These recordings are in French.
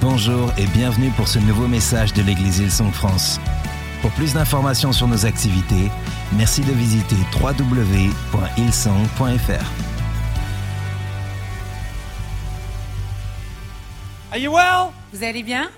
Bonjour et bienvenue pour ce nouveau message de l'église Hillsong France. Pour plus d'informations sur nos activités, merci de visiter www.hillsong.fr. Are you well? Vous allez bien?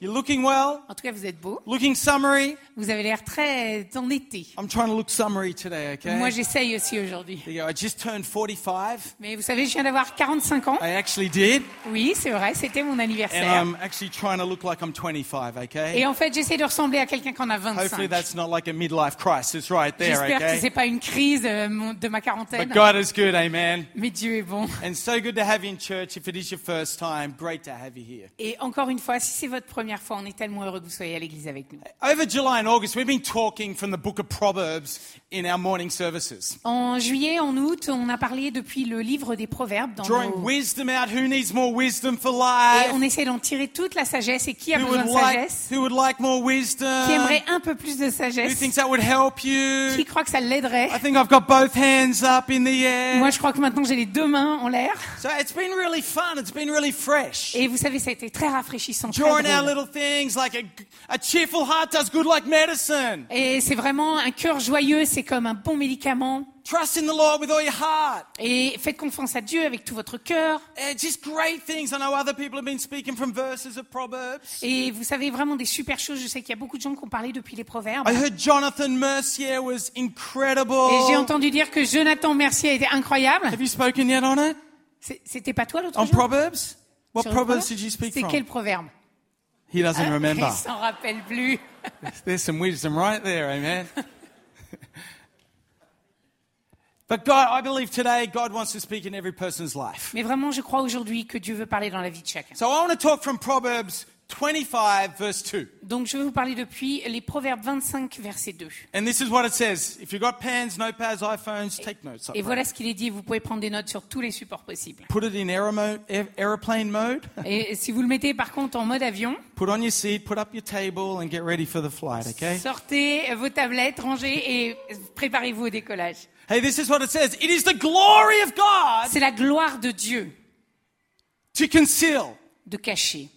You're looking well? En tout cas, vous êtes beau. Looking summery? Vous avez l'air très en été. I'm trying to look summery today, okay? Moi, j'essaye aussi aujourd'hui. I just turned 45. Mais vous savez, je viens d'avoir 45 ans. I actually did. Oui, c'est vrai, c'était mon And anniversaire. I'm actually trying to look like I'm 25, okay? Et en fait, j'essaie de ressembler à quelqu'un qui en a Hopefully 25. that's not like a midlife crisis right there, J'espère que okay? c'est pas une crise euh, de ma quarantaine. But God is good, amen. Mais Dieu est bon. And so good to have you in church. If it is your first time, great to have you here. Et encore une fois, si c'est votre première fois, on est tellement heureux que vous soyez à l'église avec nous. Over July and August, we've been talking from the book of Proverbs in our morning services. En juillet, en août, on a parlé depuis le livre des Proverbes. Dans Drawing nos- wisdom out. Who needs more wisdom for Et life? on essaie d'en tirer toute la sagesse. Et qui a Who besoin would de like, sagesse? who would like more wisdom? Qui aimerait un peu plus de Who sagesse thinks that would help Qui you? croit que ça l'aiderait? I think I've got both hands up in the air. Moi, je crois que maintenant j'ai les deux mains en l'air. So it's been really fun. It's been really fresh. Et vous savez, ça a été très rafraîchissant. Drawing drôle. little things like a, a cheerful heart does good like medicine. Et c'est vraiment un cœur joyeux, c'est comme un bon médicament. Trust in the Lord with all your heart. Et faites confiance à Dieu avec tout votre cœur. Eh, just great things. I know other people have been speaking from verses of Proverbs. Et vous savez vraiment des super choses. Je sais qu'il y a beaucoup de gens qui ont parlé depuis les proverbes. I heard Jonathan Mercier was incredible. Et j'ai entendu dire que Jonathan Mercier été incroyable. Have you spoken yet on it? C'est- C'était pas toi l'autre On jour? Proverbs? What Proverbs proverbe? did you speak C'est quel proverbe? He doesn't remember. Il s'en rappelle plus. There's some wisdom right there, amen. but God, I believe today God wants to speak in every person's life. Mais vraiment, je crois aujourd'hui que Dieu veut parler dans la vie de chacun. So I want to talk from Proverbs 25, verse 2. Donc je vais vous parler depuis les proverbes 25, verset 2. And this is what it says. If you've got pens, notepads, iPhones, take notes. Et voilà ce qu'il est dit. Vous pouvez prendre des notes sur tous les supports possibles. Put it in aeroplane mode. Et si vous le mettez par contre en mode avion, Put on your seat, put up your table, and get ready for the flight, okay? sortez vos tablettes, rangez et préparez-vous au décollage. Hey, this is what it says. It is the glory of God C'est la gloire de Dieu to conceal, de cacher,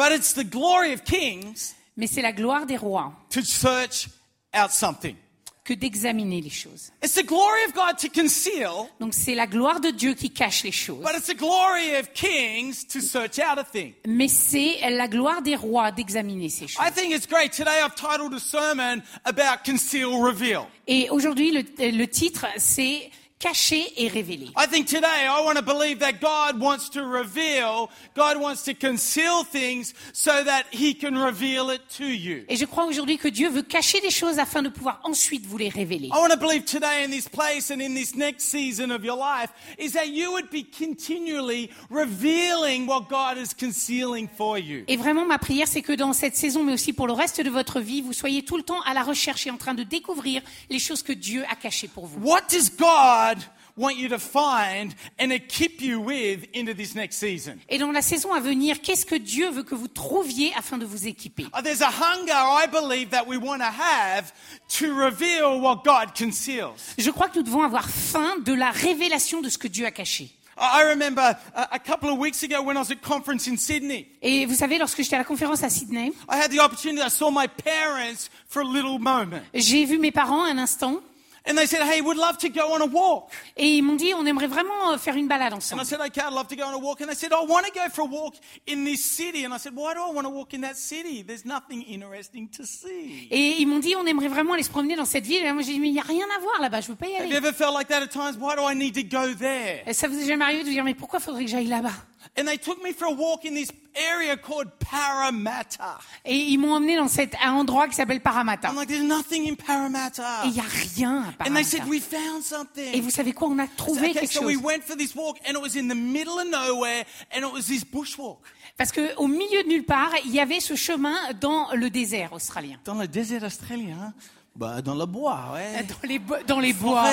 but it's the glory of kings mais c'est la gloire des rois to search out something. que d'examiner les choses. It's the glory of God to conceal, Donc c'est la gloire de Dieu qui cache les choses, but it's the glory of kings to search out a thing. mais c'est la gloire des rois d'examiner ces choses. I think it's great. Today I've titled a sermon about conceal, reveal. Et aujourd'hui, le, le titre, c'est cacher et révéler. I think today I want to believe that God wants to reveal, God wants to conceal things so that he can reveal it to you. Et je crois aujourd'hui que Dieu veut cacher des choses afin de pouvoir ensuite vous les révéler. I want to believe today in this place and in this next season of your life is that you would be continually revealing what God is concealing for you. Et vraiment, ma prière, c'est que dans cette saison, mais aussi pour le reste de votre vie, vous soyez tout le temps à la recherche et en train de découvrir les choses que Dieu a cachées pour vous. What does God want you to find and equip you with into this next season? Et dans la saison à venir, qu'est-ce que Dieu veut que vous trouviez afin de vous équiper? Uh, There's a hunger, I believe, that we want to have to reveal what God conceals. Je crois que nous devons avoir faim de la révélation de ce que Dieu a caché. I remember a, a couple of weeks ago when I was at conference in Sydney, Et vous savez, lorsque j'étais à la conférence à Sydney, I had the opportunity, I saw my parents for a little moment. j'ai vu mes parents un instant And they said, hey, we'd love to go on a walk. et ils m'ont dit on aimerait vraiment euh, faire une balade And ensemble. I said, okay, I'd love to go on a walk. And they said, I want to go for a walk in this city. And I said, why do I want to walk in that city? There's nothing interesting to see. Et ils m'ont dit on aimerait vraiment aller se promener dans cette ville. Et moi j'ai dit mais il n'y a rien à voir là-bas, je veux pas y Have you aller. ever felt like that at times? Why do I need to go there? Et ça vous est jamais arrivé de vous dire mais pourquoi faudrait que j'aille là-bas? And they took me for a walk in this area called Parramatta. Et ils m'ont emmené dans cet un endroit qui s'appelle Parramatta. I'm like, there's nothing in Parramatta. Et il n'y a rien à And they Parramatta. said, we found Et something. vous savez quoi? On a trouvé Okay, quelque so we chose. went for this walk and it was in the middle of nowhere and it was this bushwalk. Parce que au milieu de nulle part, il y avait ce chemin dans le désert australien. Dans le désert australien, bah, dans le bois, ouais. Dans les, bo- dans les bois.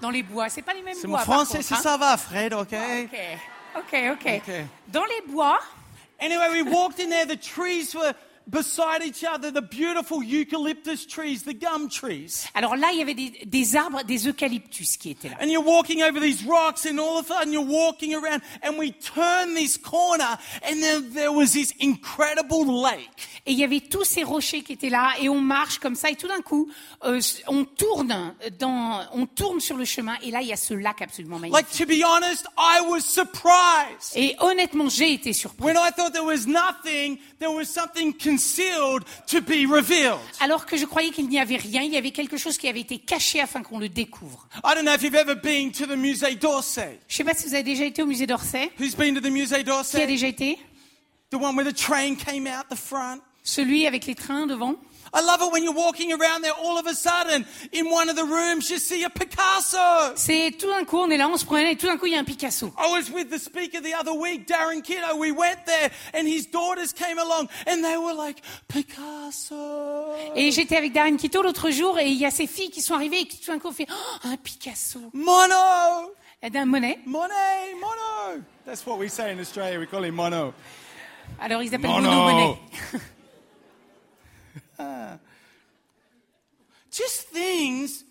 Dans les bois. C'est pas les mêmes C'est bois. mon par français, si hein. ça va, Fred, ok? Ok, ok, ok. Ok. Dans les bois, Anyway, we walked in there. The trees were beside each other the beautiful eucalyptus trees, the gum trees. Alors là, il y avait des, des arbres, des eucalyptus qui étaient là. And you're walking over these rocks, and all of a sudden you're walking around, and we turn this corner, and then there was this incredible lake. Et il y avait tous ces rochers qui étaient là, et on marche comme ça, et tout d'un coup, euh, on tourne dans, on tourne sur le chemin, et là, il y a ce lac absolument magnifique. Like, to be honest, I was surprised. Et honnêtement, j'ai été surpris. When I thought there was nothing, there was something concealed to be revealed. Alors que je croyais qu'il n'y avait rien, il y avait quelque chose qui avait été caché afin qu'on le découvre. I don't know if you've ever been to the Musée d'Orsay. Je sais pas si vous avez déjà été au musée d'Orsay. Who's been to the Musée Qui a d'Orsay? déjà été? The one where the train came out the front? Celui avec les trains devant? I love it when you're walking around there, all of a sudden, in one of the rooms, you see a Picasso. C'est tout d'un coup, on est là, on se promène, et tout d'un coup, il y a un Picasso. I was with the speaker the other week, Darren Kiddo. We went there, and his daughters came along, and they were like, Picasso. Et j'étais avec Darren Quito l'autre jour, et il y a ces filles qui sont arrivées, et qui tout d'un coup ont fait oh, un Picasso. Mono! Et d'un Monet. Monet! Mono! That's what we say in Australia. We call him Mono. Alors ils appellent Mono. Mono Monet. Just things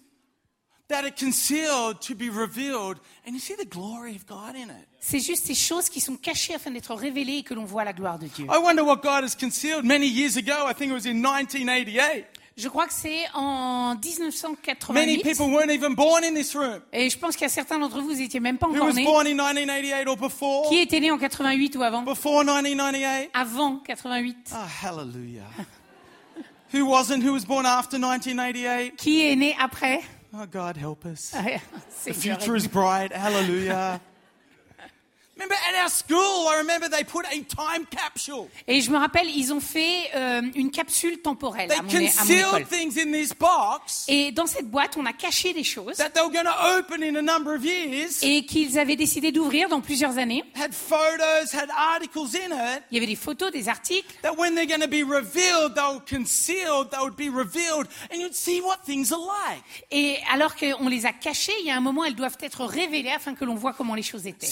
that are concealed to be revealed, and you see the glory of God in it. C'est juste ces choses qui sont cachées afin d'être révélées et que l'on voit la gloire de Dieu. I wonder what God has concealed many years ago. I think it was in 1988. Je crois que c'est en Many 1988. people weren't even born in this room. Et je pense qu'il y a certains d'entre vous, n'étiez même pas Who encore was nés. born in 1988 or before? Qui était né en 88 ou avant? Before 1998? Avant 88. Oh, hallelujah. who wasn't? Who was born after 1988? Qui est né après Oh, God help us. Ah, the future is bright. Hallelujah. Et je me rappelle, ils ont fait euh, une capsule temporelle They à mon, à mon école. concealed things in this box Et dans cette boîte, on a caché des choses that they were going to open in a number of years. et qu'ils avaient décidé d'ouvrir dans plusieurs années. Had photos, had articles in it. Il y avait des photos, des articles. That when they're going to be revealed, they were concealed, they would be revealed, and you'd see what things are like. Et alors qu'on les a cachées, il y a un moment, elles doivent être révélées afin que l'on voit comment les choses étaient.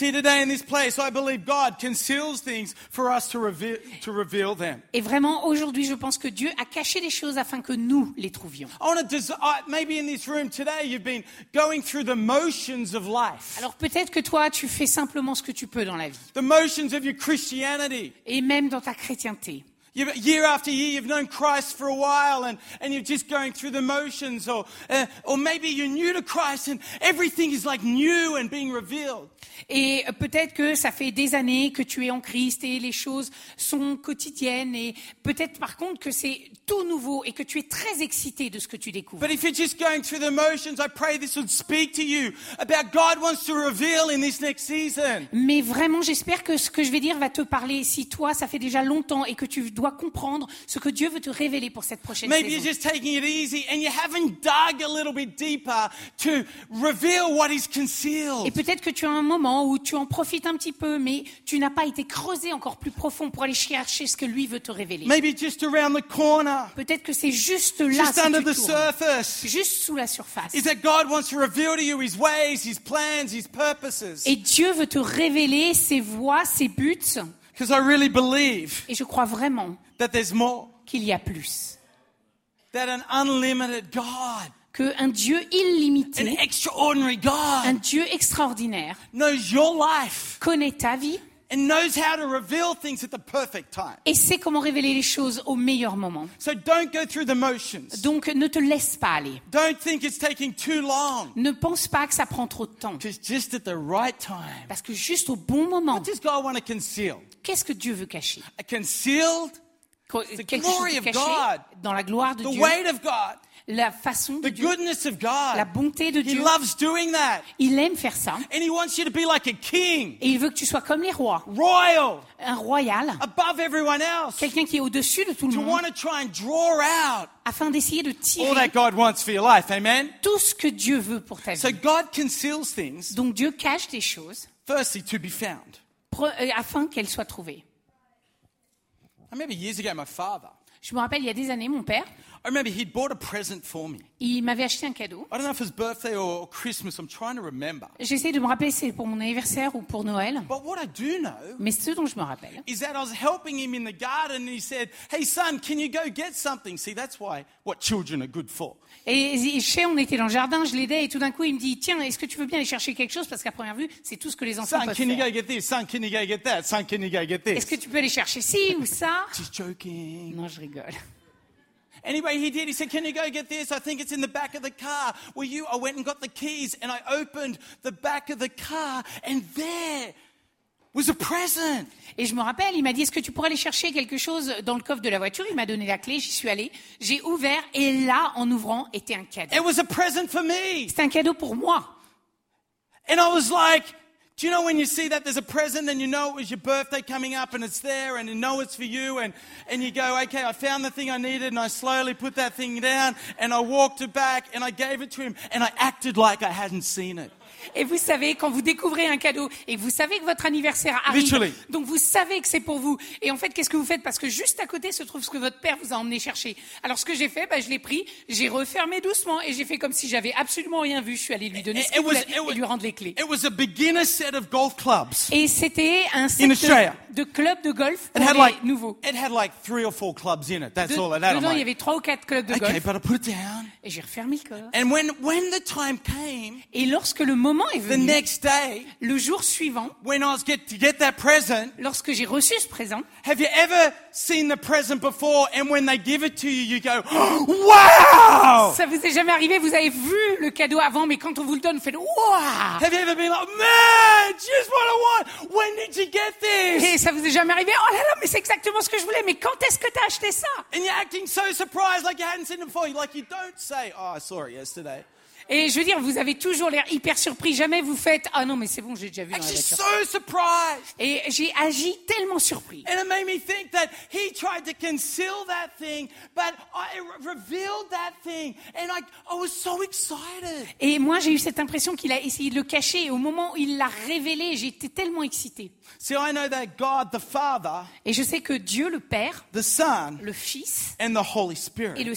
See, today in this place, I believe God conceals things for us to reveal, to reveal them. Et vraiment, aujourd'hui, je pense que Dieu a caché des choses afin que nous les trouvions. I want to des- I- maybe in this room today, you've been going through the motions of life, Alors peut-être que toi, tu fais simplement ce que tu peux dans la vie. the motions of your Christianity. Et même dans ta chrétienté. You've, year after year, you've known Christ for a while and, and you're just going through the motions, or, uh, or maybe you're new to Christ and everything is like new and being revealed. Et euh, peut-être que ça fait des années que tu es en Christ et les choses sont quotidiennes. Et peut-être par contre que c'est tout nouveau et que tu es très excité de ce que tu découvres. But if you're just going through the motions, I pray this would speak to you about God wants to reveal in this next season. Mais vraiment, j'espère que ce que je vais dire va te parler. Si toi, ça fait déjà longtemps et que tu dois comprendre ce que Dieu veut te révéler pour cette prochaine Maybe you're just taking it easy and you haven't dug a little bit deeper to reveal what is Et concealed. peut-être que tu as un moment où tu en profites un petit peu, mais tu n'as pas été creusé encore plus profond pour aller chercher ce que lui veut te révéler. Maybe just around the corner, Peut-être que c'est juste là, just si under tu the tournes, surface. juste sous la surface. Is that God wants to reveal to you His ways, His plans, His purposes? Et Dieu veut te révéler ses voies, ses buts. Because I really believe Et je crois vraiment that there's more. qu'il y a plus. That an unlimited God, Qu'un Dieu an illimité, un God, Dieu extraordinaire, knows your life connaît ta vie and knows how to reveal things at the perfect time. et sait comment révéler les choses au meilleur moment. So don't go through the motions. Donc ne te laisse pas aller. Don't think it's taking too long. Ne pense pas que ça prend trop de temps. Just at the right time, Parce que juste au bon moment, what does God want to conceal? qu'est-ce que Dieu veut cacher? A concealed Qu- Quelque glory chose de of caché God. dans la gloire de the Dieu, weight of God, la façon de the Dieu, goodness of la bonté de He Dieu. loves doing that. Il aime faire ça. And He wants you to be like a king, Et il veut que tu sois comme les rois, royal, un royal, above everyone else. quelqu'un qui est au-dessus de tout le monde, want to try and draw out afin d'essayer de all tirer that God wants for your life. Amen? tout ce que Dieu veut pour ta So vie. God conceals things, Donc Dieu cache des choses firstly, to be found. pre- euh, afin qu'elles soient trouvées. I remember years ago, my father, Je me rappelle, il y a des années, mon père, I remember he'd bought a present for me. il m'avait acheté un cadeau. I don't know if it was birthday or Christmas. I'm trying to remember. J'essaie de me rappeler si c'est pour mon anniversaire ou pour Noël. But what I do know Mais ce dont je me rappelle, is that I was helping him in the garden and he said, Hey son, can you go get something? See, that's why what children are good for. Et chez, on était dans le jardin, je l'aidais et tout d'un coup il me dit tiens est-ce que tu veux bien aller chercher quelque chose? Parce qu'à première vue c'est tout ce que les enfants Son, peuvent can you go get this? Son, can you go get that? Son, can you go get Est-ce que tu peux aller chercher ci ou ça? Just joking. Non je rigole. Anyway, he did? He said, Can you go get this? I think it's in the back of the car. Well, you, I went and got the keys and I opened the back of the car and there was a present. Et je me rappelle, il m'a dit est-ce que tu pourrais aller chercher quelque chose dans le coffre de la voiture? Il m'a donné la clé, j'y suis allée, j'ai ouvert et là en ouvrant était un cadeau. It was a present for me. C'était un cadeau pour moi. And I was like, do you know when you see that there's a present and you know it was your birthday coming up and it's there and you know it's for you and, and you go, okay, I found the thing I needed and I slowly put that thing down and I walked it back and I gave it to him and I acted like I hadn't seen it. Et vous savez, quand vous découvrez un cadeau et que vous savez que votre anniversaire arrive, Literally. donc vous savez que c'est pour vous. Et en fait, qu'est-ce que vous faites? Parce que juste à côté se trouve ce que votre père vous a emmené chercher. Alors ce que j'ai fait, bah, je l'ai pris, j'ai refermé doucement et j'ai fait comme si j'avais absolument rien vu. Je suis allée lui donner ce was- voulait it was- et lui rendre les clés. It was a beginner set of golf clubs. Et c'était un set de, de club de golf It pour had les like, nouveaux. it had like three or four clubs in it. That's De- all it had. I'm dedans, il y avait trois ou quatre clubs de okay, golf. but I put it down. Et j'ai refermé le corps. And when, when the time came, Et lorsque le moment est the venu, next day, le jour suivant, when I was get to get that present, lorsque j'ai reçu ce présent, have you ever seen the present before? And when they give it to you, you go, wow! ça vous est jamais arrivé, vous avez vu le cadeau avant, mais quand on vous le donne, vous faites Waouh Have you ever been like, man, just what I want. When did you get this? Et ça vous est jamais arrivé? Oh là là, mais c'est exactement ce que je voulais, mais quand est-ce que t'as acheté ça? And you're acting so surprised like you hadn't seen it before. Like you don't say, oh, I saw it yesterday. Et je veux dire, vous avez toujours l'air hyper surpris, jamais vous faites Ah non, mais c'est bon, j'ai déjà vu dans la voiture. Et j'ai agi tellement surpris. And it made me think that he tried to conceal that thing, but I re- revealed that thing. And I, I was so excited. Et moi, j'ai eu cette impression qu'il a essayé de le cacher. Et au moment où il l'a révélé, j'étais tellement excitée. See, I know that God the Father, Et je sais que Dieu, le Père, the Son, le Fils and the Holy et le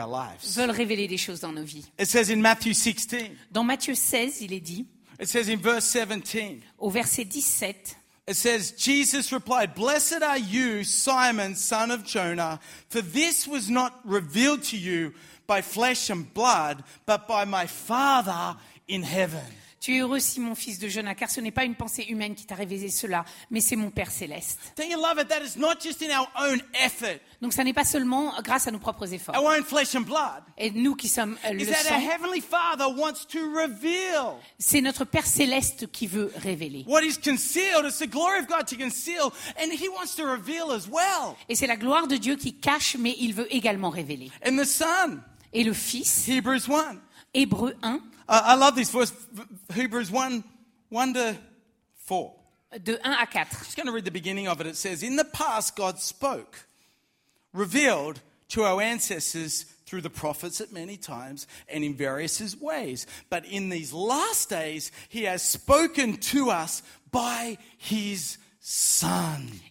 our lives. veulent révéler des choses dans nos vies. It says in Matthew 16, Dans Matthieu 16, il est dit, it says in verse 17, au verset 17, It says, Jesus replied, Blessed are you, Simon, son of Jonah, for this was not revealed to you by flesh and blood, but by my Father in heaven. Tu es heureux, Simon, fils de Jonas, car ce n'est pas une pensée humaine qui t'a révélé cela, mais c'est mon Père céleste. Donc ça n'est pas seulement grâce à nos propres efforts. our own flesh and blood. Et nous qui sommes euh, le sang, c'est notre Père céleste qui veut révéler. what is concealed. It's the glory of God to conceal, and He wants to reveal as well. Et c'est la gloire de Dieu qui cache, mais il veut également révéler. And the Son, Et le Fils, Hebrews 1. Hébreu 1, I I love this verse, Hebrews 1 1 to 4. de 1 à 4. just going to read the beginning of it. It says, In the past, God spoke, revealed to our ancestors through the prophets at many times and in various ways. But in these last days, He has spoken to us by His.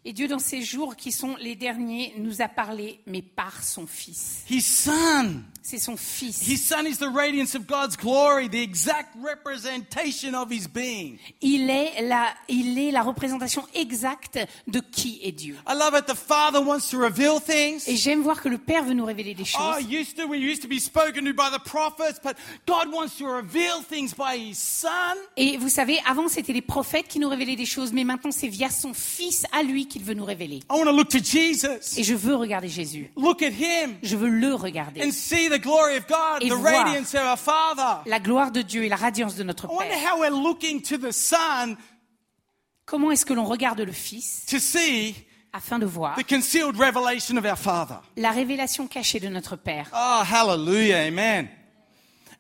Et Dieu, dans ces jours qui sont les derniers, nous a parlé, mais par son Fils. His Son. C'est son Fils. His Son is the radiance of God's glory, the exact representation of His being. Il est, la, il est la représentation exacte de qui est Dieu. I love it. The Father wants to reveal things. Et j'aime voir que le Père veut nous révéler des Oh, choses. used to we used to be spoken to by the prophets, but God wants to reveal things by His Son. Et vous savez, avant c'était les prophètes qui nous révélaient des choses, mais maintenant c'est via son Fils à lui qu'il veut nous révéler. I want to look to Jesus, Et je veux regarder Jésus. look at Him, Je veux le regarder. and see the glory of God, Et the voir. radiance of our Father. La gloire de Dieu et la radiance de notre I wonder Père. how we're looking to the Son Comment est-ce que l'on regarde le Fils to see afin de voir the concealed revelation of our Father? la révélation cachée de notre Père? Oh, hallelujah, Amen.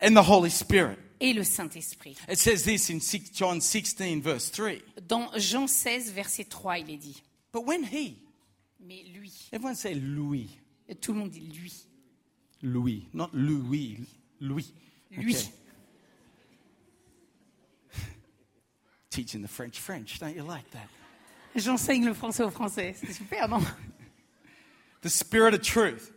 And the Holy Spirit. Et le Saint-Esprit It says this in 6 John 16, verse 3. Dans Jean 16, verset 3, il est dit, But when He, mais lui, everyone say Louis. tout le monde dit lui, Louis, not Louis, Louis. lui. Okay. Teaching the French French, don't you like that? J'enseigne le français aux Français, c'est super, non? The Spirit of truth,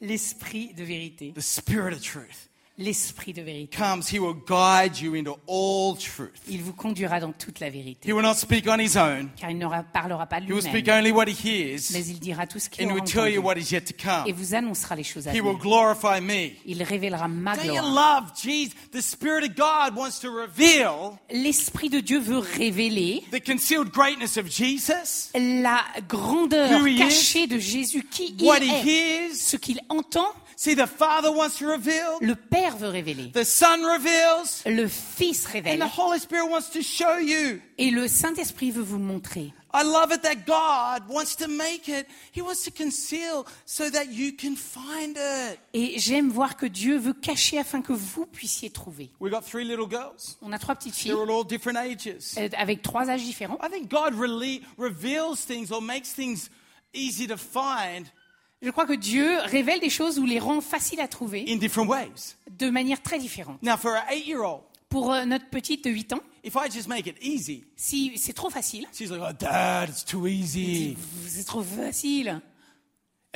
L'esprit de vérité. the Spirit of truth L'esprit de vérité. comes. He will guide you into all truth. Il vous conduira dans toute la He vérité. will not speak on his own. Car il ne parlera pas He will speak lui-même. only what he hears Mais il dira tout ce qu'il and he aura will tell you entendu. what is yet to Et vous annoncera les choses à He will venir. glorify me. Il révélera ma Don't you gloire. love Jesus? The Spirit of God wants to reveal L'Esprit de Dieu veut révéler the concealed greatness of Jesus, la grandeur Who he is, cachée de Jésus, qui il what he est, hears. ce qu'il entend. See, the Father wants to reveal, Le Père veut révéler. the Son reveals, Le Fils and révèle. the Holy Spirit wants to show you. Et le Saint-Esprit veut vous montrer. I love it that God wants to make it. He wants to conceal so that you can find it. Et j'aime voir que Dieu veut cacher afin que vous puissiez trouver. We got three little girls. On a trois petites filles They're all different ages. euh, avec trois âges différents. I think God really reveals things or makes things easy to find Je crois que Dieu révèle des choses ou les rend faciles à trouver in different ways. de manière très différente. Now, for an eight-year-old, Pour euh, notre petite de 8 ans, if I just make it easy, si c'est trop facile, she's like, "Oh, Dad, it's too easy." c'est trop facile.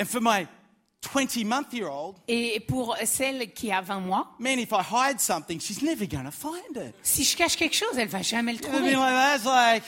And for my 20-month-year-old, Et pour celle qui a 20 mois, man, if I hide something, she's never going to find it. si je cache quelque chose, elle va jamais le trouver. like,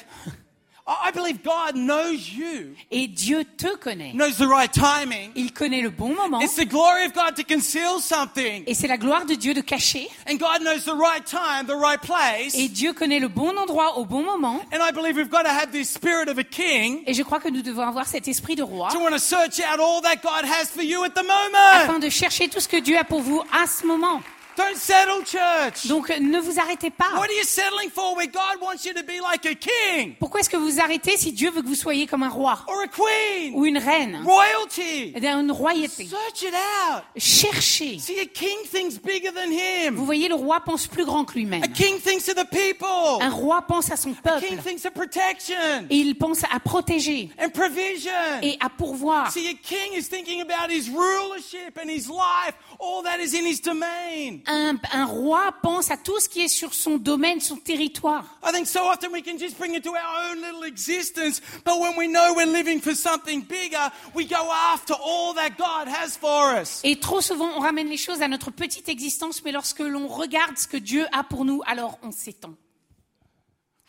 I believe God knows you, Et Dieu te connaît. knows the right timing. Il connaît le bon moment. It's the glory of God to conceal something. Et c'est la gloire de Dieu de cacher. And God knows the right time, the right place. Et Dieu connaît le bon endroit au bon moment. And I believe we've got to have this spirit of a king Et je crois que nous devons avoir cet esprit de roi to want to search out all that God has for you at the moment. afin de chercher tout ce que Dieu a pour vous à ce moment. Don't settle, church. Donc ne vous arrêtez pas. What are you settling for where God wants you to be like a king? Pourquoi est-ce que vous arrêtez si Dieu veut que vous soyez comme un roi? Or a queen? ou une reine? Royalty? Une royauté. Search it out. Cherchez. See, a king thinks bigger than him. Vous voyez, le roi pense plus grand que lui-même. A king thinks of the people. Un roi pense à son A peuple. king thinks of protection Et il pense à protéger and provision. et à pourvoir. See, a king is thinking about his rulership and his life, all that is in his domain. Un, un roi pense à tout ce qui est sur son domaine, son territoire. I think so often we can just bring it to our own little existence, but when we know we're living for something bigger, we go after all that God has for us. Et trop souvent, on ramène les choses à notre petite existence, mais lorsque l'on regarde ce que Dieu a pour nous, alors on s'étend.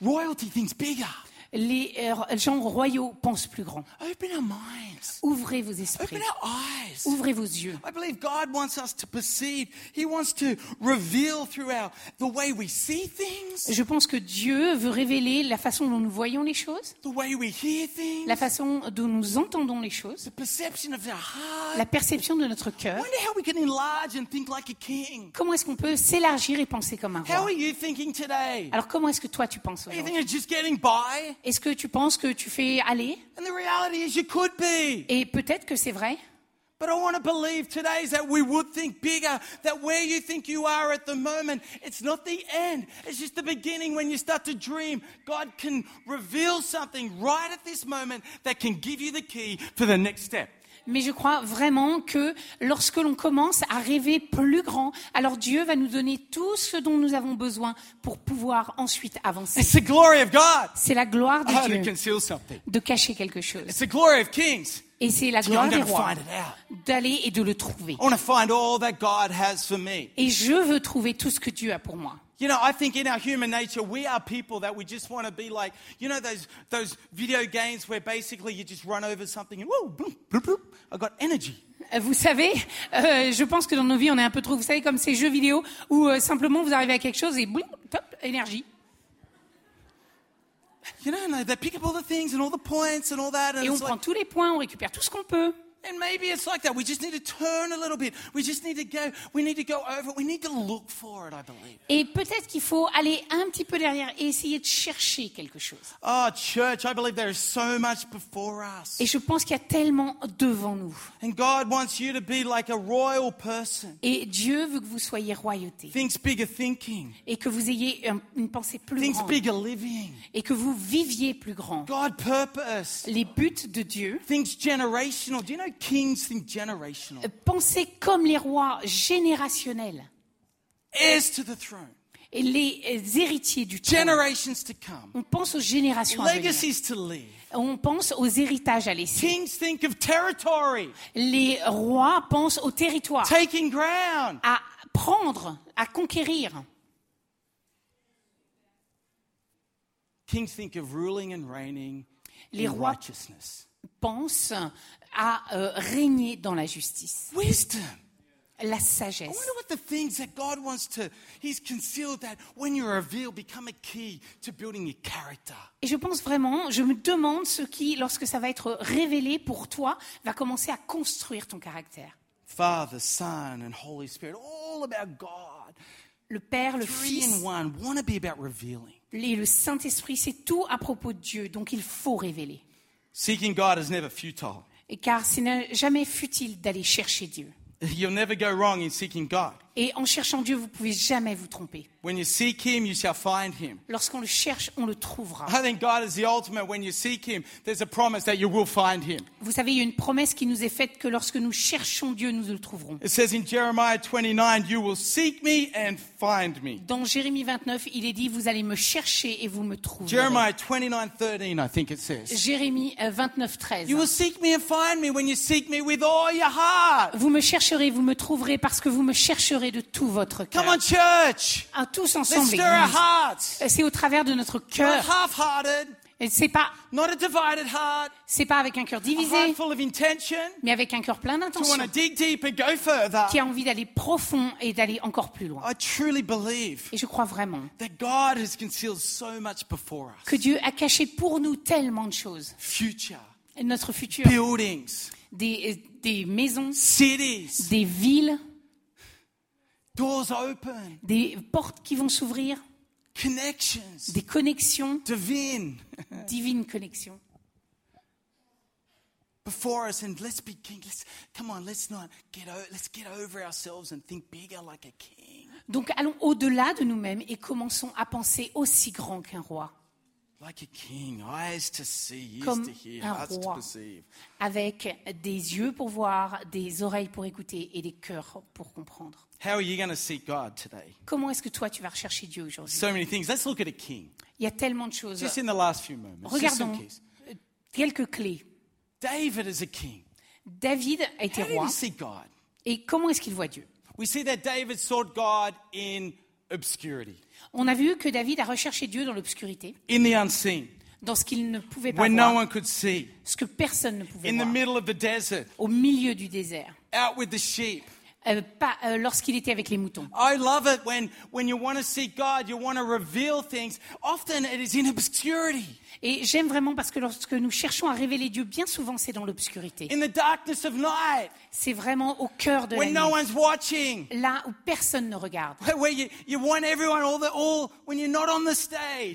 Royalty thinks bigger. Les euh, gens royaux pensent plus grand. Open our minds. Ouvrez vos esprits. Open our eyes. Ouvrez vos yeux. I believe God wants us to perceive. He wants to reveal through our the way we see things, Je pense que Dieu veut révéler la façon dont nous voyons les choses, the way we hear things, la façon dont nous entendons les choses, the perception of our heart. la perception de notre cœur. wonder how we can enlarge and think like a king. Comment est-ce qu'on peut s'élargir et penser comme un How roi are you thinking today? Alors comment est-ce que toi tu penses Are you aujourd'hui? thinking of just getting by? Est-ce que tu penses que tu fais aller And the reality is you could be. Et peut-être que c'est vrai, But I want to believe today is that we would think bigger, that where you think you are at the moment, it's not the end. It's just the beginning when you start to dream. God can reveal something right at this moment that can give you the key for the next step. Mais je crois vraiment que lorsque l'on commence à rêver plus grand, alors Dieu va nous donner tout ce dont nous avons besoin pour pouvoir ensuite avancer. C'est la gloire de Dieu de cacher quelque chose. It's the glory of kings. Et c'est la gloire des rois d'aller et de le trouver. I want to find all that God has for me. Et je veux trouver tout ce que Dieu a pour moi. You know, I think in our human nature, we are people that we just want to be like, you know, those, those video games where basically you just run over something and whoa, bloop, bloop, bloop, I got energy. Euh, Vous savez, euh, je pense que dans nos vies, on est un peu trop, vous savez, comme ces jeux vidéo où euh, simplement vous arrivez à quelque chose et boum, top, énergie. You know, no, they pick up all the things and all the points and all that. And Et on prend tous les points, on récupère tout ce qu'on peut. And maybe it's like that. We just need to turn a little bit. We just need to go. We need to go over. We need to look for it. I believe. Et peut-être qu'il faut aller un petit peu derrière et essayer de chercher quelque chose. Oh, church! I believe there is so much before us, Et je pense qu'il y a tellement devant nous. and God wants you to be like a royal person. Et Dieu veut que vous soyez royauté. Thinks bigger thinking. Et que vous ayez un- une pensée plus Thinks grande. bigger living. Et que vous viviez plus grand. God purpose. Les buts de Dieu. Thinks generational. Do you know kings think generational? euh, Pensez comme les rois générationnels. Heirs to the throne. Et les euh, héritiers du trône. generations to come, On pense aux générations à venir. legacies to leave. On pense aux héritages à laisser. Kings think of territory, Les rois pensent au territoire, taking ground. à prendre, à conquérir. Kings think of ruling and reigning Les rois righteousness. pensent à euh, régner dans la justice, Wisdom. la I sagesse. wonder what the things that God wants to, He's concealed that when you're revealed become a key to building your character. Et je pense vraiment, je me demande ce qui, lorsque ça va être révélé pour toi, va commencer à construire ton caractère. Father, Son, and Holy Spirit, all about God. Le Père, le Three Fils in one. Want to be about revealing. et le Saint-Esprit, c'est tout à propos de Dieu, donc il faut révéler. Seeking God is never futile. Car ce n'est jamais futile d'aller chercher Dieu. Et en cherchant Dieu, vous pouvez jamais vous tromper. When you seek Him, you shall find Him. Lorsqu'on le cherche, on le trouvera. I think God is the ultimate. When you seek Him, there's a promise that you will find Him. Vous savez, il y a une promesse qui nous est faite que lorsque nous cherchons Dieu, nous le trouverons. It says in Jeremiah 29, You will seek me and find me. Dans Jérémie 29, il est dit, vous allez me chercher et vous me trouverez. Jeremiah 29, 13, I think it says. Jérémie euh, 29, 13. You will seek me and find me when you seek me with all your heart. Vous me chercherez, vous me trouverez parce que vous me chercherez de tout votre Come cœur. on, church. Ah, tous ensemble, C'est au travers de notre Not cœur. Et C'est pas, c'est avec un cœur divisé, mais avec un cœur plein d'intention, qui a envie d'aller profond et d'aller encore plus loin. I truly believe Et je crois vraiment that God has concealed so much before us. que Dieu a caché pour nous tellement de choses. Notre futur, buildings, des, des maisons, cities, des villes, doors open, des portes qui vont s'ouvrir, connections, des connexions, divine divines connexions. before us. And let's be king. Let's, come on, let's not get, let's get over ourselves and think bigger like a king. Donc allons au-delà de nous-mêmes et commençons à penser aussi grand qu'un roi, Comme to hear, un roi. avec des yeux pour voir, des oreilles pour écouter et des cœurs pour comprendre. How are you going to seek God today? Comment est-ce que toi tu vas rechercher Dieu aujourd'hui? So many things. Let's look at a king. Il y a tellement de choses. Just in the last few moments. Just some Regardons quelques clés. David is a king. David a été roi he seek God? et comment est-ce qu'il voit Dieu? We see that David sought God in obscurity, On a vu que David a recherché Dieu dans l'obscurité, in the unseen, dans ce qu'il ne pouvait pas when no voir, one could see, ce que personne ne pouvait in the voir, middle of the desert, au milieu du désert, out with the sheep. Euh, pas euh, lorsqu'il était avec les moutons. Et j'aime vraiment parce que lorsque nous cherchons à révéler Dieu, bien souvent c'est dans l'obscurité. C'est vraiment au cœur de la when no nuit, one's watching, là où personne ne regarde,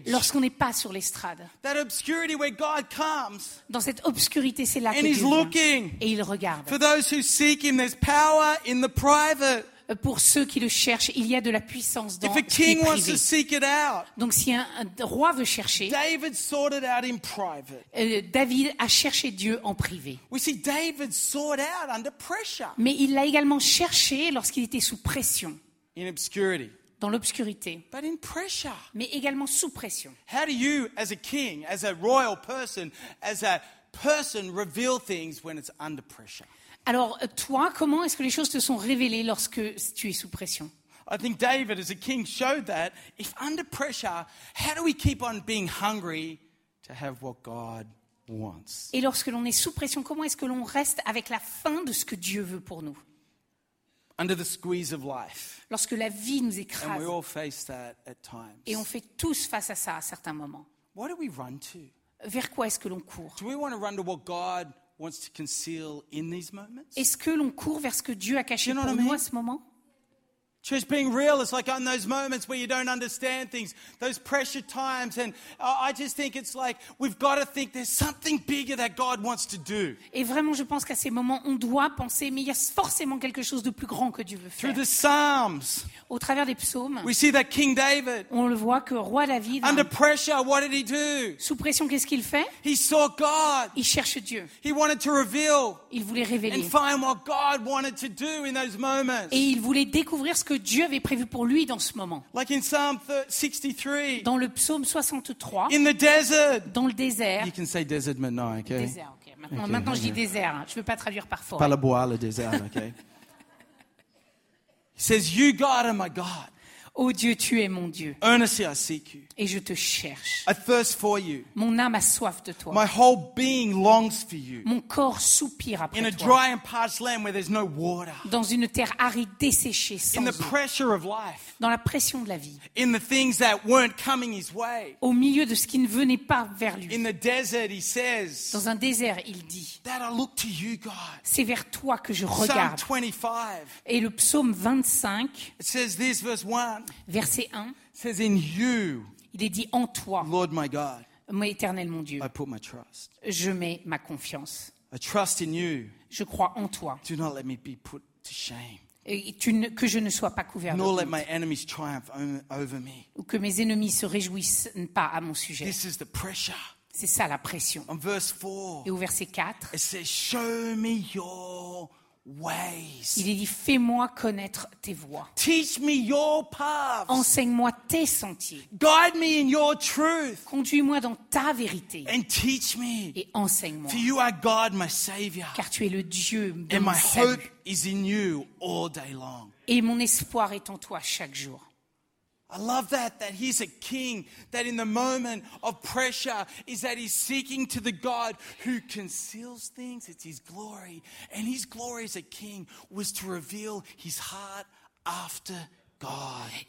lorsqu'on n'est pas sur l'estrade. That obscurity where God comes Dans cette obscurité, c'est là que and Dieu He's vient. looking. Et il regarde. For those who seek Him, there's power in the private. Pour ceux qui le cherchent, il y a de la puissance dans If a king wants to seek it out, Donc si un, un roi veut chercher, David sought it out in private. euh, David a cherché Dieu en privé. We see David sought out under pressure Mais il l'a également cherché lorsqu'il était sous pression, in obscurity, dans l'obscurité, but in pressure. mais également sous pression. How do you, as a king, as a royal person, as a person, reveal things when it's under pressure? Alors toi, comment est-ce que les choses te sont révélées lorsque tu es sous pression? I think David, as a king, showed that if under pressure, how do we keep on being hungry to have what God wants? Et lorsque l'on est sous pression, comment est-ce que l'on reste avec la fin de ce que Dieu veut pour nous? Under the squeeze of life. Lorsque la vie nous And écrase, we all face that at times. et on fait tous face à ça à certains moments, What do we run to? vers quoi est-ce que l'on court? Do we want to run to what God wants to conceal in these moments? Est-ce que l'on court vers ce que Dieu a caché pour nous à ce moment? Church, being real, it's like on those moments where you don't understand things, those pressure times. And I just think it's like we've got to think there's something bigger that God wants to do. Et vraiment, je pense qu'à ces moments, on doit penser, mais il y a forcément quelque chose de plus grand que Dieu veut Through faire. the Psalms, Au travers des psaumes, we see that King David, on le voit que roi David, under pressure, what did he do? sous pression, qu'est-ce qu'il fait? He saw God. Il cherche Dieu. He wanted to reveal Il voulait and révéler. find what God wanted to do in those moments. Et il voulait découvrir ce que Dieu avait prévu pour lui dans ce moment. Like in Psalm thir- 63, Dans le psaume 63, in the desert. dans le désert. You can say desert maintenant, okay? Désert, ok. Maintenant, Ok, maintenant je dis ok. désert. hein. Je ne veux pas traduire par Pas forêt. le bois, le désert, okay? He says, You, God, are my God. Oh Dieu, tu es mon Dieu. Earnestly I seek you. Et je te cherche. I thirst for you. Mon âme a soif de toi. My whole being longs for you. Mon corps soupire In après a toi. dry and parched land where there's no water. Dans une terre aride, desséchée, sans In the eau. pressure of life. Dans la pression de la vie. In the things that weren't coming his way. Au milieu de ce qui ne venait pas vers lui. In the desert, he says, Dans un désert, il dit, That I look to you, God. c'est vers toi que je Psalm regarde. 25. Et le psaume 25, It says this, verse 1. Verset 1, says, In you, il est dit, en toi, Lord my God, mon éternel mon Dieu, I put my trust. je mets ma confiance. I trust in you. Je crois en toi. Do not let me be put to shame, Et tu ne- que je ne sois pas couvert de nor let my enemies triumph over me. ou que mes ennemis se réjouissent pas à mon sujet. This is the pressure. C'est ça la pression. On verse 4, Et au verset 4, it says, Show me your ways. il est dit, fais-moi connaître tes voies. Teach me your paths. Enseigne-moi tes sentiers. Guide me in your truth. Conduis-moi dans ta vérité And teach me. et enseigne-moi. For you are God, my Savior. Car tu es le Dieu de And mon my hope salut. is in you all day long. Et mon espoir est en toi chaque jour. I love that, that he's a king, that in the moment of pressure is that he's seeking to the God who conceals things. It's his glory. And his glory as a king was to reveal his heart after.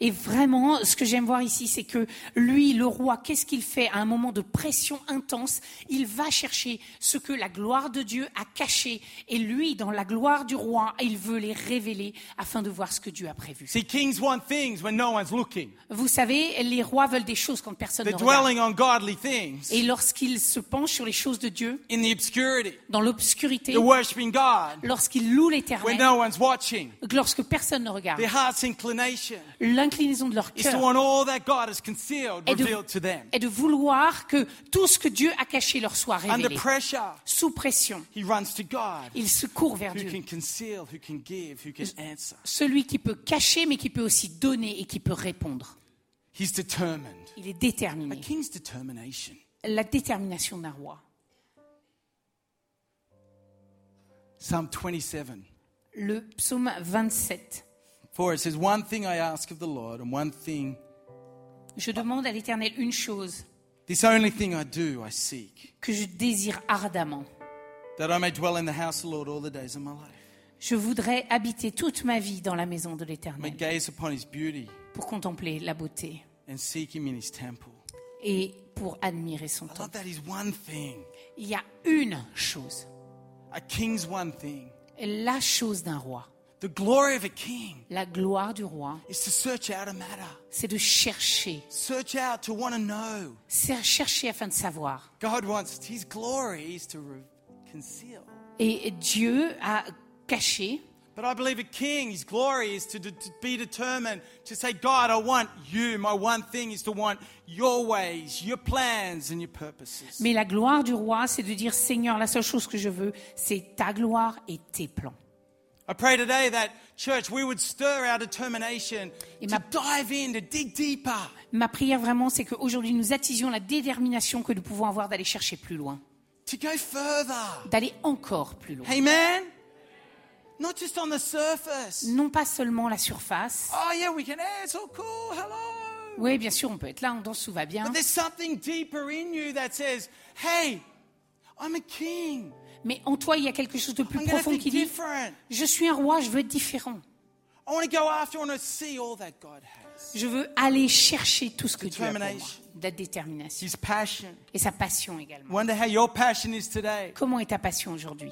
Et vraiment, ce que j'aime voir ici, c'est que lui, le roi, qu'est-ce qu'il fait à un moment de pression intense? Il va chercher ce que la gloire de Dieu a caché. Et lui, dans la gloire du roi, il veut les révéler afin de voir ce que Dieu a prévu. See, kings want things when no one's looking. Vous savez, les rois veulent des choses quand personne They're ne regarde. dwelling on godly things Et lorsqu'ils se penchent sur les choses de Dieu, in the obscurity. dans l'obscurité, lorsqu'ils louent when l'éternel, no lorsque personne ne regarde, Their heart's inclination l'inclinaison de leur cœur est de, est de vouloir que tout ce que Dieu a caché leur soit Under révélé. pressure, Sous pression, he runs to God. il se court vers Dieu. Celui qui peut cacher, mais qui peut aussi donner et qui peut répondre. He's determined. Il est déterminé. La détermination d'un roi. Psalm 27. Le psaume 27. For it says, One thing I ask of the Lord, and one thing, Je demande à l'Éternel une chose this only thing I do, I seek, que je désire ardemment. that I may dwell in the house of the Lord all the days of my life. Je voudrais habiter toute ma vie dans la maison de l'Éternel gaze upon his beauty pour contempler la beauté and seek him in his temple. et pour admirer son temple. that is one thing. Il y a une chose, A king's one thing. la chose d'un roi, The glory of a king la gloire du roi, is to search out a matter. c'est de chercher, Search out to want to know. c'est chercher afin de savoir. God wants his glory is to conceal. Et Dieu a caché, But I believe a king, his glory is to, to be determined to say, God, I want you. My one thing is to want your ways, your plans, and your purposes. mais la gloire du roi, c'est de dire Seigneur, la seule chose que je veux, c'est ta gloire et tes plans. I pray today that, church, we would stir our determination Et to ma- dive in, to dig deeper, Ma prière vraiment, c'est qu'aujourd'hui nous attisions la détermination que nous pouvons avoir d'aller chercher plus loin, to go further. d'aller encore plus loin. Amen? Not just on the surface. Non pas seulement la surface. Oh, yeah, we can, hey, it's all cool, hello. Oui, bien sûr, on peut être là, on danse, tout va bien. But there's something deeper in you that says, hey, I'm a king. Mais en toi, il y a quelque chose de plus to profond qui dit. Je suis un roi, je veux être différent. Je veux aller chercher tout ce que Dieu a pour moi. La détermination. Et sa passion également. Comment est ta passion aujourd'hui?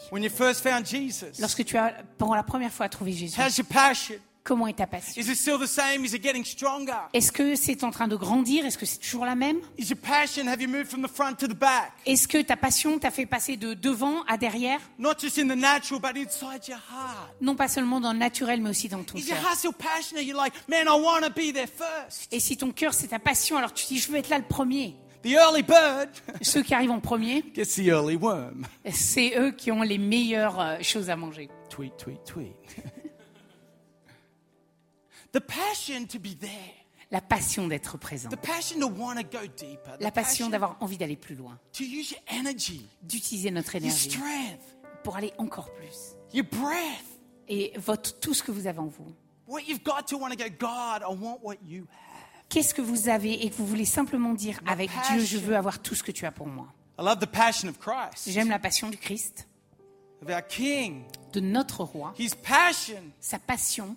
Lorsque tu as, pour la première fois, trouvé Jésus? Comment est ta passion? Is it still the same? Is it getting stronger? Est-ce que c'est en train de grandir? Est-ce que c'est toujours la même? Est-ce que ta passion t'a fait passer de devant à derrière? Non pas seulement dans le naturel, mais aussi dans ton cœur. Et si ton cœur, c'est ta passion, alors tu dis, je veux être là le premier. The early bird Ceux qui arrivent en premier, c'est eux qui ont les meilleures euh, choses à manger. Tweet, tweet, tweet. The passion to be there. La passion d'être présent. The passion to want to go deeper. The La passion d'avoir envie d'aller plus loin. to use your energy, D'utiliser notre your énergie strength, pour aller encore plus. your breath. Et votre, tout ce que vous avez en vous. What you've got to want to go, God, I want what you have. Qu'est-ce que vous avez et que vous voulez simplement dire avec. Dieu, je veux avoir tout ce que tu as pour moi. I love the passion of Christ, J'aime la passion du Christ, of our King. de notre roi. His passion Sa passion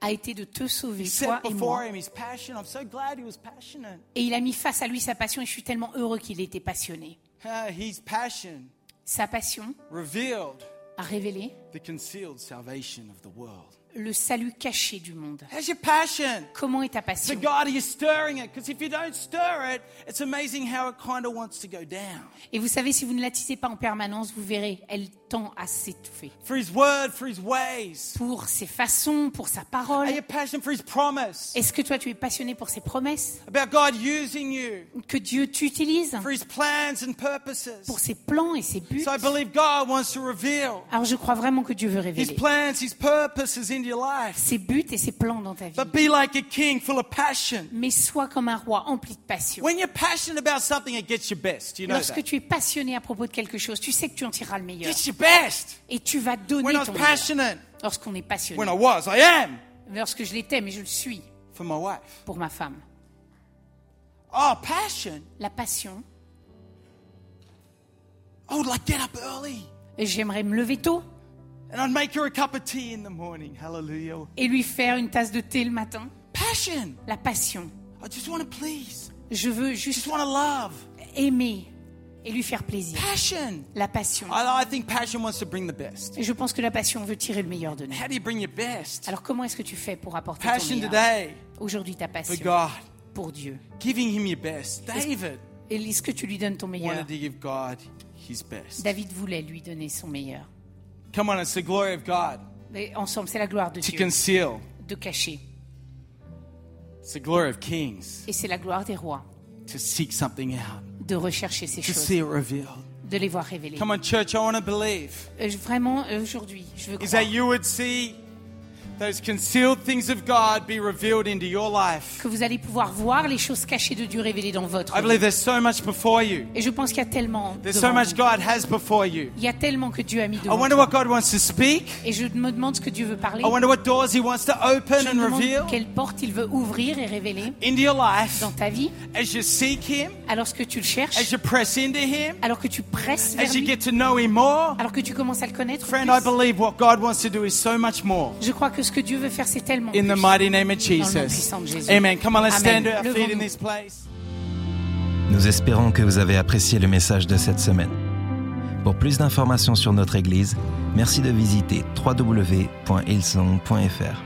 a été de te sauver, He toi et before moi. him his passion. I'm so glad he was passionate. Et il a mis face à lui sa passion et je suis tellement heureux qu'il ait été passionné. His passion Sa passion revealed a révélé the concealed salvation of the world. le salut caché du monde. How's your passion? Comment est ta passion? God, are you stirring it? Because if you don't stir it, it's amazing how it kind of wants to go down. Et vous savez, si vous ne l'attisez pas en permanence, vous verrez, elle à s'étouffer. For his word, for his ways. Pour ses façons, pour sa parole. Are you passionate for his promise? Est-ce que toi, tu es passionné pour ses promesses? About God using you Que Dieu t'utilise? For his plans and purposes. pour ses plans et ses buts? So I believe God wants to reveal Alors je crois vraiment que Dieu veut his révéler plans, his purposes into your life. ses buts et ses plans dans ta vie. But be like a king full of passion. Mais sois comme un roi empli de passion. When you're passionate about something, it gets your best. You know Lorsque tu es passionné à propos de quelque chose, tu sais que tu en tireras le meilleur. Your best. Et tu vas donner When I was ton meilleur. passionate, Lorsqu'on est passionné. when I was, I am Lorsque je l'étais, mais je le suis for my wife. pour ma femme. Oh, passion. La passion. I would like get up early Et J'aimerais me lever tôt and I'd make her a cup of tea in the morning. Hallelujah. et lui faire une tasse de thé le matin. Passion. La passion. I just want to please. Je veux Just juste want to love. aimer et lui faire plaisir. Passion. La passion. I, think passion wants to bring the best. Et je pense que la passion veut tirer le meilleur de nous. How do you bring your best? Alors comment est-ce que tu fais pour apporter ton Passion meilleur? today Aujourd'hui ta for passion God. pour Dieu. Giving him your best. David Et est-ce que tu lui donnes ton meilleur? wanted to give God his best. David voulait lui donner son meilleur. Come on, it's the glory of God Mais ensemble, c'est la gloire de to Dieu conceal. de cacher. It's the glory of kings Et c'est la gloire des rois to seek something out, de rechercher ces to choses, see it revealed. de les voir révélées. Come on, church, I want to believe Euh, Vraiment, euh, aujourd'hui, je veux is croire that you would see que vous allez pouvoir voir les choses cachées de Dieu révélées dans votre I vie. believe there's so much before you. Et je pense qu'il y a tellement There's devant so much vous. God has before you. Il y a tellement que Dieu a mis I devant wonder toi. what God wants to speak. Et je me demande ce que Dieu veut parler. I wonder what doors He wants to open Je and me demande reveal quelle porte il veut ouvrir et révéler dans ta vie, as you seek Him, alors que tu le cherches, alors que tu presses vers as you lui, get to know Him more. alors que tu commences à le connaître. Friend, plus. I believe what God wants to do is so much more. Je crois que ce que Dieu veut faire, c'est tellement In the plus. mighty name of Dans le nom Jesus. puissant de Jésus. Amen. Come on, let's Amen. stand to our feet in Levons-nous. this place. Nous espérons que vous avez apprécié le message de cette semaine. Pour plus d'informations sur notre Église, merci de visiter www.hillsong.fr.